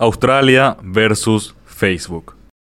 Australia versus Facebook.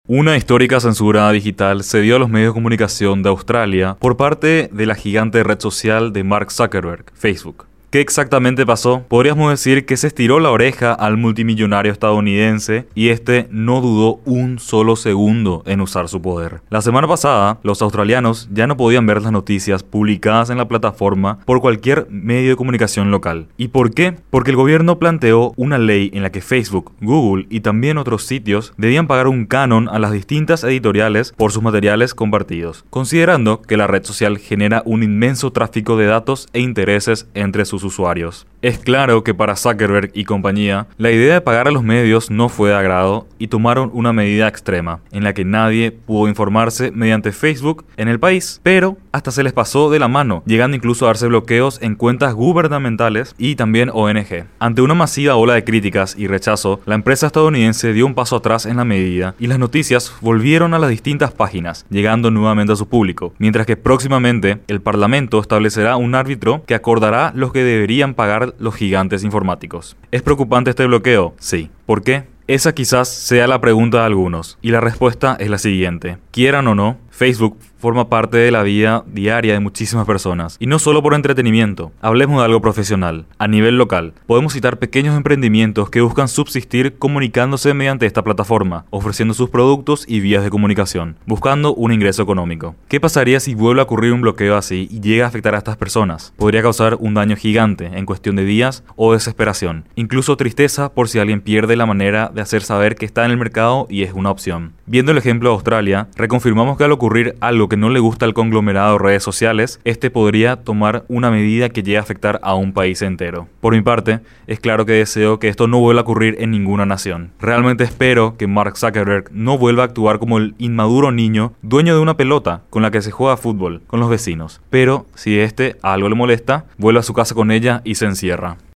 Una histórica censura digital se dio a los medios de comunicación de Australia por parte de la gigante red social de Mark Zuckerberg, Facebook. ¿Qué exactamente pasó? Podríamos decir que se estiró la oreja al multimillonario estadounidense y este no dudó un solo segundo en usar su poder. La semana pasada, los australianos ya no podían ver las noticias publicadas en la plataforma por cualquier medio de comunicación local. ¿Y por qué? Porque el gobierno planteó una ley en la que Facebook, Google y también otros sitios debían pagar un canon a las distintas editoriales por sus materiales compartidos, considerando que la red social genera un inmenso tráfico de datos e intereses entre sus usuarios. Es claro que para Zuckerberg y compañía, la idea de pagar a los medios no fue de agrado y tomaron una medida extrema, en la que nadie pudo informarse mediante Facebook en el país, pero hasta se les pasó de la mano, llegando incluso a darse bloqueos en cuentas gubernamentales y también ONG. Ante una masiva ola de críticas y rechazo, la empresa estadounidense dio un paso atrás en la medida y las noticias volvieron a las distintas páginas, llegando nuevamente a su público, mientras que próximamente el Parlamento establecerá un árbitro que acordará los que deberían pagar los gigantes informáticos. ¿Es preocupante este bloqueo? Sí. ¿Por qué? Esa quizás sea la pregunta de algunos, y la respuesta es la siguiente. Quieran o no, Facebook forma parte de la vida diaria de muchísimas personas. Y no solo por entretenimiento. Hablemos de algo profesional. A nivel local, podemos citar pequeños emprendimientos que buscan subsistir comunicándose mediante esta plataforma, ofreciendo sus productos y vías de comunicación, buscando un ingreso económico. ¿Qué pasaría si vuelve a ocurrir un bloqueo así y llega a afectar a estas personas? Podría causar un daño gigante en cuestión de días o desesperación. Incluso tristeza por si alguien pierde la manera de hacer saber que está en el mercado y es una opción. Viendo el ejemplo de Australia, reconfirmamos que al ocurrir algo que no le gusta al conglomerado de redes sociales, este podría tomar una medida que llegue a afectar a un país entero. Por mi parte, es claro que deseo que esto no vuelva a ocurrir en ninguna nación. Realmente espero que Mark Zuckerberg no vuelva a actuar como el inmaduro niño dueño de una pelota con la que se juega fútbol con los vecinos. Pero si este algo le molesta, vuelve a su casa con ella y se encierra.